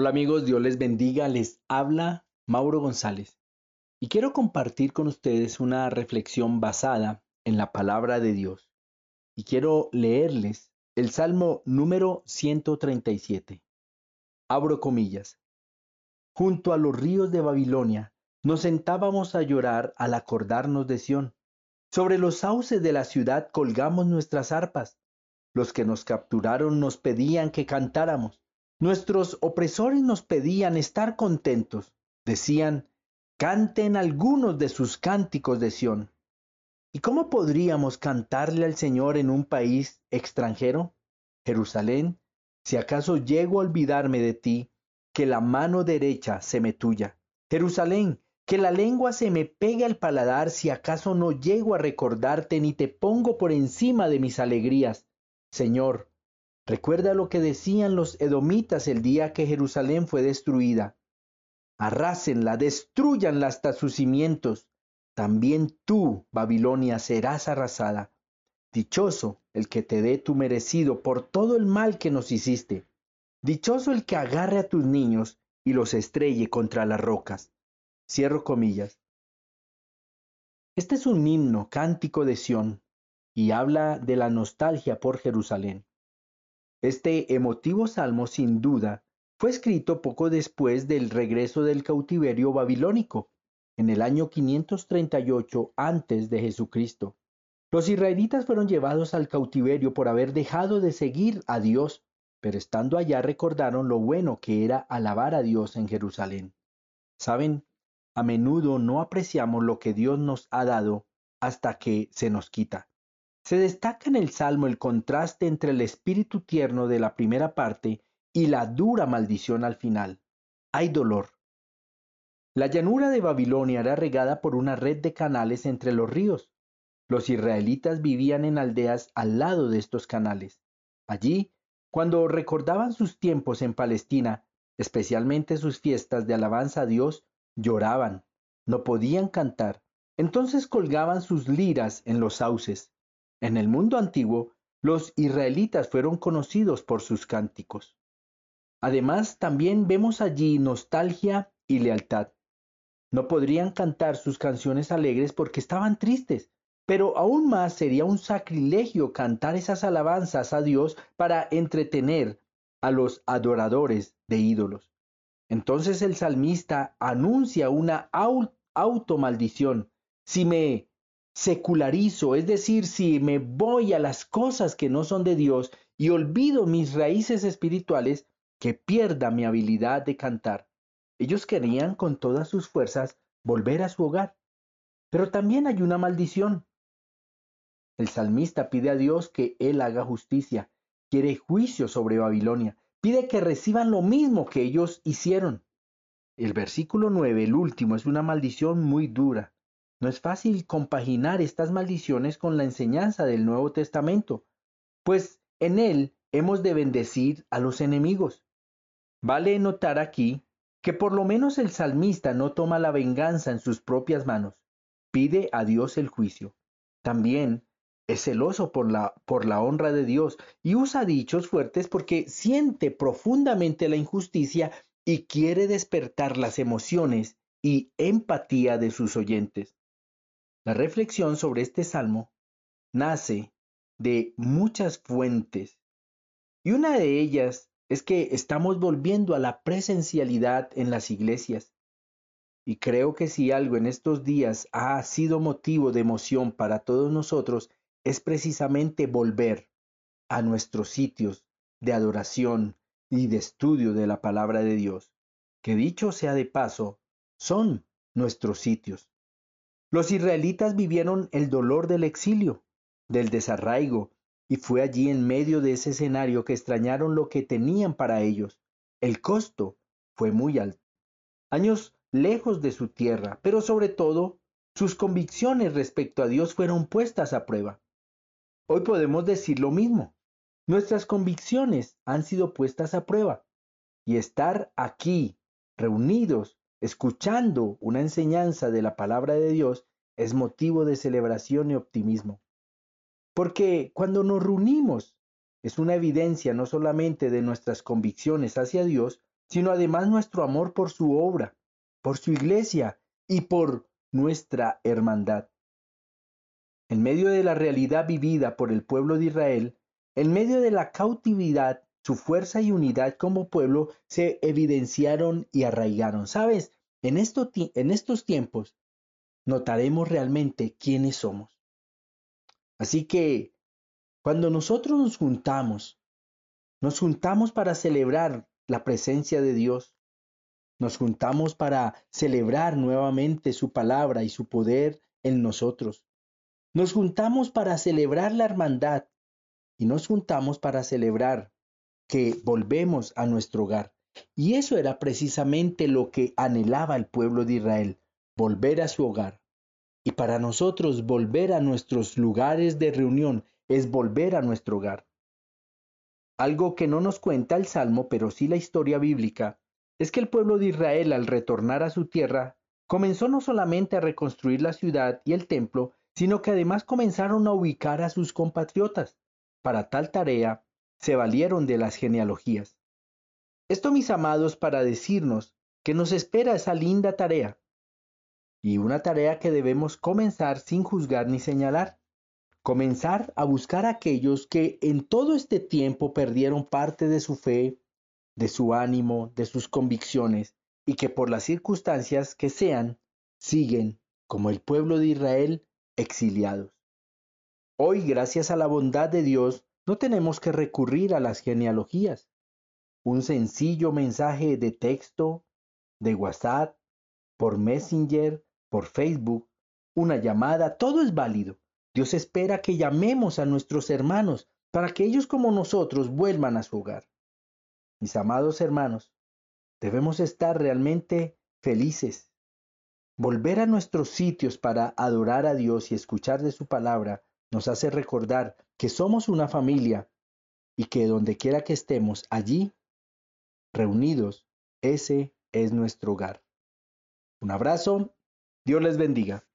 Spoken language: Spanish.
Hola amigos, Dios les bendiga, les habla Mauro González y quiero compartir con ustedes una reflexión basada en la palabra de Dios y quiero leerles el Salmo número 137. Abro comillas. Junto a los ríos de Babilonia nos sentábamos a llorar al acordarnos de Sión. Sobre los sauces de la ciudad colgamos nuestras arpas. Los que nos capturaron nos pedían que cantáramos. Nuestros opresores nos pedían estar contentos. Decían, canten algunos de sus cánticos de Sión. ¿Y cómo podríamos cantarle al Señor en un país extranjero? Jerusalén, si acaso llego a olvidarme de ti, que la mano derecha se me tuya. Jerusalén, que la lengua se me pegue al paladar si acaso no llego a recordarte ni te pongo por encima de mis alegrías. Señor, Recuerda lo que decían los edomitas el día que Jerusalén fue destruida. Arrásenla, destruyanla hasta sus cimientos. También tú, Babilonia, serás arrasada. Dichoso el que te dé tu merecido por todo el mal que nos hiciste. Dichoso el que agarre a tus niños y los estrelle contra las rocas. Cierro comillas. Este es un himno, cántico de Sión, y habla de la nostalgia por Jerusalén. Este emotivo salmo, sin duda, fue escrito poco después del regreso del cautiverio babilónico, en el año 538 antes de Jesucristo. Los israelitas fueron llevados al cautiverio por haber dejado de seguir a Dios, pero estando allá recordaron lo bueno que era alabar a Dios en Jerusalén. Saben, a menudo no apreciamos lo que Dios nos ha dado hasta que se nos quita. Se destaca en el Salmo el contraste entre el espíritu tierno de la primera parte y la dura maldición al final. Hay dolor. La llanura de Babilonia era regada por una red de canales entre los ríos. Los israelitas vivían en aldeas al lado de estos canales. Allí, cuando recordaban sus tiempos en Palestina, especialmente sus fiestas de alabanza a Dios, lloraban, no podían cantar. Entonces colgaban sus liras en los sauces. En el mundo antiguo, los israelitas fueron conocidos por sus cánticos. Además, también vemos allí nostalgia y lealtad. No podrían cantar sus canciones alegres porque estaban tristes, pero aún más sería un sacrilegio cantar esas alabanzas a Dios para entretener a los adoradores de ídolos. Entonces el salmista anuncia una automaldición. Si me secularizo, es decir, si me voy a las cosas que no son de Dios y olvido mis raíces espirituales, que pierda mi habilidad de cantar. Ellos querían con todas sus fuerzas volver a su hogar. Pero también hay una maldición. El salmista pide a Dios que Él haga justicia, quiere juicio sobre Babilonia, pide que reciban lo mismo que ellos hicieron. El versículo 9, el último, es una maldición muy dura. No es fácil compaginar estas maldiciones con la enseñanza del Nuevo Testamento, pues en él hemos de bendecir a los enemigos. Vale notar aquí que por lo menos el salmista no toma la venganza en sus propias manos, pide a Dios el juicio. También es celoso por la, por la honra de Dios y usa dichos fuertes porque siente profundamente la injusticia y quiere despertar las emociones y empatía de sus oyentes. La reflexión sobre este salmo nace de muchas fuentes y una de ellas es que estamos volviendo a la presencialidad en las iglesias. Y creo que si algo en estos días ha sido motivo de emoción para todos nosotros es precisamente volver a nuestros sitios de adoración y de estudio de la palabra de Dios, que dicho sea de paso, son nuestros sitios. Los israelitas vivieron el dolor del exilio, del desarraigo, y fue allí en medio de ese escenario que extrañaron lo que tenían para ellos. El costo fue muy alto. Años lejos de su tierra, pero sobre todo sus convicciones respecto a Dios fueron puestas a prueba. Hoy podemos decir lo mismo. Nuestras convicciones han sido puestas a prueba. Y estar aquí, reunidos escuchando una enseñanza de la palabra de Dios es motivo de celebración y optimismo. Porque cuando nos reunimos es una evidencia no solamente de nuestras convicciones hacia Dios, sino además nuestro amor por su obra, por su iglesia y por nuestra hermandad. En medio de la realidad vivida por el pueblo de Israel, en medio de la cautividad, su fuerza y unidad como pueblo se evidenciaron y arraigaron. ¿Sabes? En, estos tiempos notaremos realmente quiénes somos. Así que cuando nosotros nos juntamos, nos juntamos para celebrar la presencia de Dios, nos juntamos para celebrar nuevamente su palabra y su poder en nosotros. Nos juntamos para celebrar la hermandad y nos juntamos para celebrar que volvemos a nuestro hogar. Y eso era precisamente lo que anhelaba el pueblo de Israel, volver a su hogar. Y para nosotros volver a nuestros lugares de reunión es volver a nuestro hogar. Algo que no nos cuenta el Salmo, pero sí la historia bíblica, es que el pueblo de Israel al retornar a su tierra comenzó no solamente a reconstruir la ciudad y el templo, sino que además comenzaron a ubicar a sus compatriotas. Para tal tarea se valieron de las genealogías. Esto, mis amados, para decirnos que nos espera esa linda tarea, y una tarea que debemos comenzar sin juzgar ni señalar. Comenzar a buscar a aquellos que en todo este tiempo perdieron parte de su fe, de su ánimo, de sus convicciones, y que por las circunstancias que sean, siguen, como el pueblo de Israel, exiliados. Hoy, gracias a la bondad de Dios, no tenemos que recurrir a las genealogías. Un sencillo mensaje de texto, de WhatsApp, por Messenger, por Facebook, una llamada, todo es válido. Dios espera que llamemos a nuestros hermanos para que ellos como nosotros vuelvan a su hogar. Mis amados hermanos, debemos estar realmente felices. Volver a nuestros sitios para adorar a Dios y escuchar de su palabra nos hace recordar que somos una familia y que donde quiera que estemos allí, reunidos, ese es nuestro hogar. Un abrazo, Dios les bendiga.